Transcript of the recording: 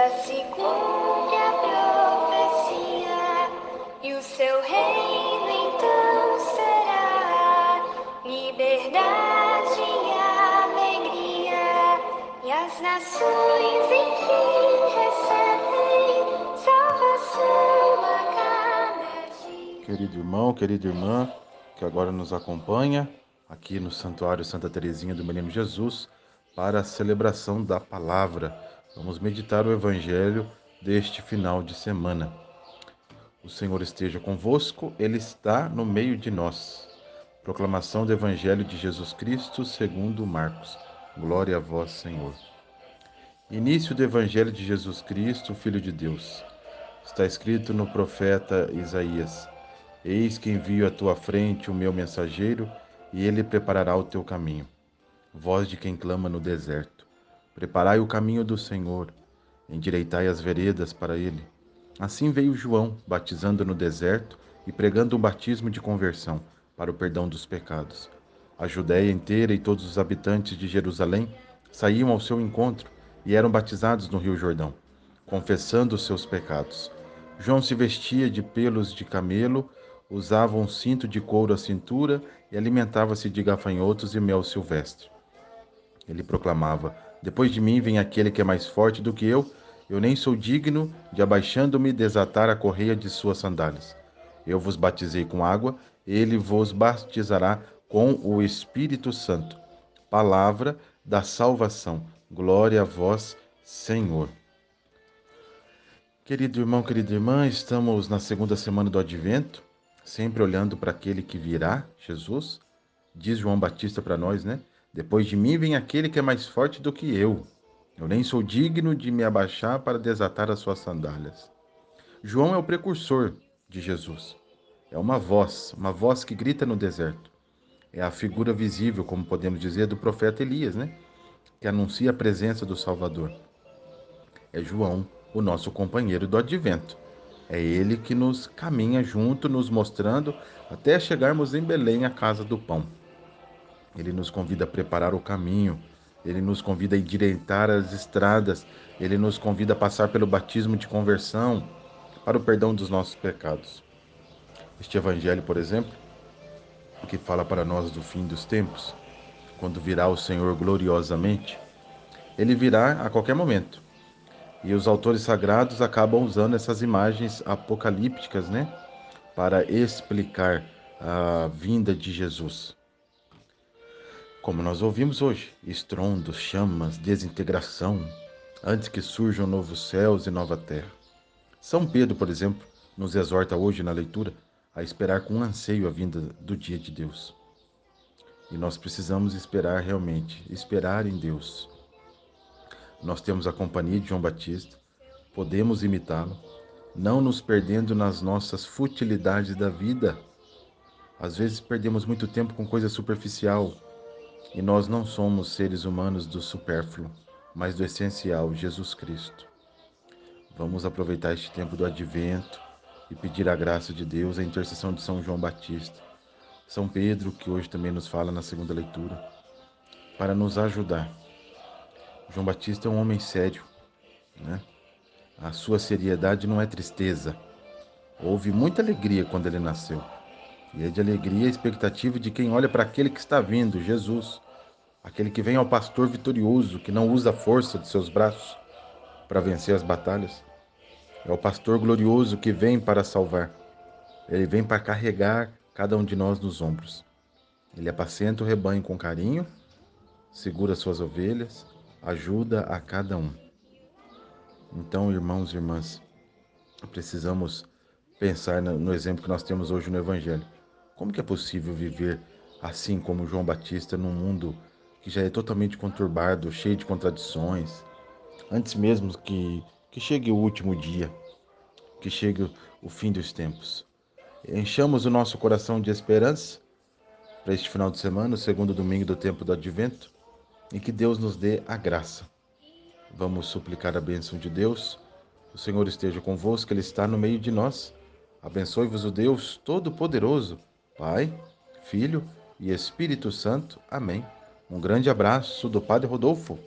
já se cumpre a profecia e o seu reino então será liberdade e alegria e as nações enfim recebem salvação a cada dia. Querido irmão, querida irmã, que agora nos acompanha aqui no Santuário Santa Teresinha do Menino Jesus para a celebração da palavra. Vamos meditar o evangelho deste final de semana. O Senhor esteja convosco, ele está no meio de nós. Proclamação do evangelho de Jesus Cristo, segundo Marcos. Glória a vós, Senhor. Início do evangelho de Jesus Cristo, filho de Deus. Está escrito no profeta Isaías: Eis que envio à tua frente o meu mensageiro, e ele preparará o teu caminho voz de quem clama no deserto. Preparai o caminho do Senhor, endireitai as veredas para ele. Assim veio João, batizando no deserto e pregando um batismo de conversão para o perdão dos pecados. A Judéia inteira e todos os habitantes de Jerusalém saíam ao seu encontro e eram batizados no Rio Jordão, confessando os seus pecados. João se vestia de pelos de camelo, usava um cinto de couro à cintura e alimentava-se de gafanhotos e mel silvestre. Ele proclamava: Depois de mim vem aquele que é mais forte do que eu, eu nem sou digno de, abaixando-me, desatar a correia de suas sandálias. Eu vos batizei com água, ele vos batizará com o Espírito Santo. Palavra da salvação. Glória a vós, Senhor. Querido irmão, querida irmã, estamos na segunda semana do Advento, sempre olhando para aquele que virá, Jesus. Diz João Batista para nós, né? Depois de mim vem aquele que é mais forte do que eu. Eu nem sou digno de me abaixar para desatar as suas sandálias. João é o precursor de Jesus. É uma voz, uma voz que grita no deserto. É a figura visível, como podemos dizer, do profeta Elias, né? Que anuncia a presença do Salvador. É João, o nosso companheiro do advento. É ele que nos caminha junto, nos mostrando até chegarmos em Belém, a casa do pão. Ele nos convida a preparar o caminho, ele nos convida a endireitar as estradas, ele nos convida a passar pelo batismo de conversão para o perdão dos nossos pecados. Este evangelho, por exemplo, que fala para nós do fim dos tempos, quando virá o Senhor gloriosamente, ele virá a qualquer momento. E os autores sagrados acabam usando essas imagens apocalípticas, né, para explicar a vinda de Jesus. Como nós ouvimos hoje, estrondos, chamas, desintegração, antes que surjam novos céus e nova terra. São Pedro, por exemplo, nos exorta hoje na leitura a esperar com anseio a vinda do dia de Deus. E nós precisamos esperar realmente, esperar em Deus. Nós temos a companhia de João Batista, podemos imitá-lo, não nos perdendo nas nossas futilidades da vida. Às vezes perdemos muito tempo com coisa superficial, e nós não somos seres humanos do supérfluo, mas do essencial, Jesus Cristo. Vamos aproveitar este tempo do advento e pedir a graça de Deus, a intercessão de São João Batista, São Pedro, que hoje também nos fala na segunda leitura, para nos ajudar. João Batista é um homem sério, né? A sua seriedade não é tristeza. Houve muita alegria quando ele nasceu. E é de alegria a expectativa de quem olha para aquele que está vindo, Jesus, aquele que vem ao pastor vitorioso, que não usa a força de seus braços para vencer as batalhas. É o pastor glorioso que vem para salvar. Ele vem para carregar cada um de nós nos ombros. Ele apacenta o rebanho com carinho, segura suas ovelhas, ajuda a cada um. Então, irmãos e irmãs, precisamos pensar no exemplo que nós temos hoje no Evangelho. Como que é possível viver assim como João Batista num mundo que já é totalmente conturbado, cheio de contradições, antes mesmo que, que chegue o último dia, que chegue o fim dos tempos? Enchamos o nosso coração de esperança para este final de semana, o segundo domingo do tempo do advento, e que Deus nos dê a graça. Vamos suplicar a bênção de Deus. O Senhor esteja convosco, Ele está no meio de nós. Abençoe-vos o Deus Todo-Poderoso. Pai, Filho e Espírito Santo. Amém. Um grande abraço do Padre Rodolfo.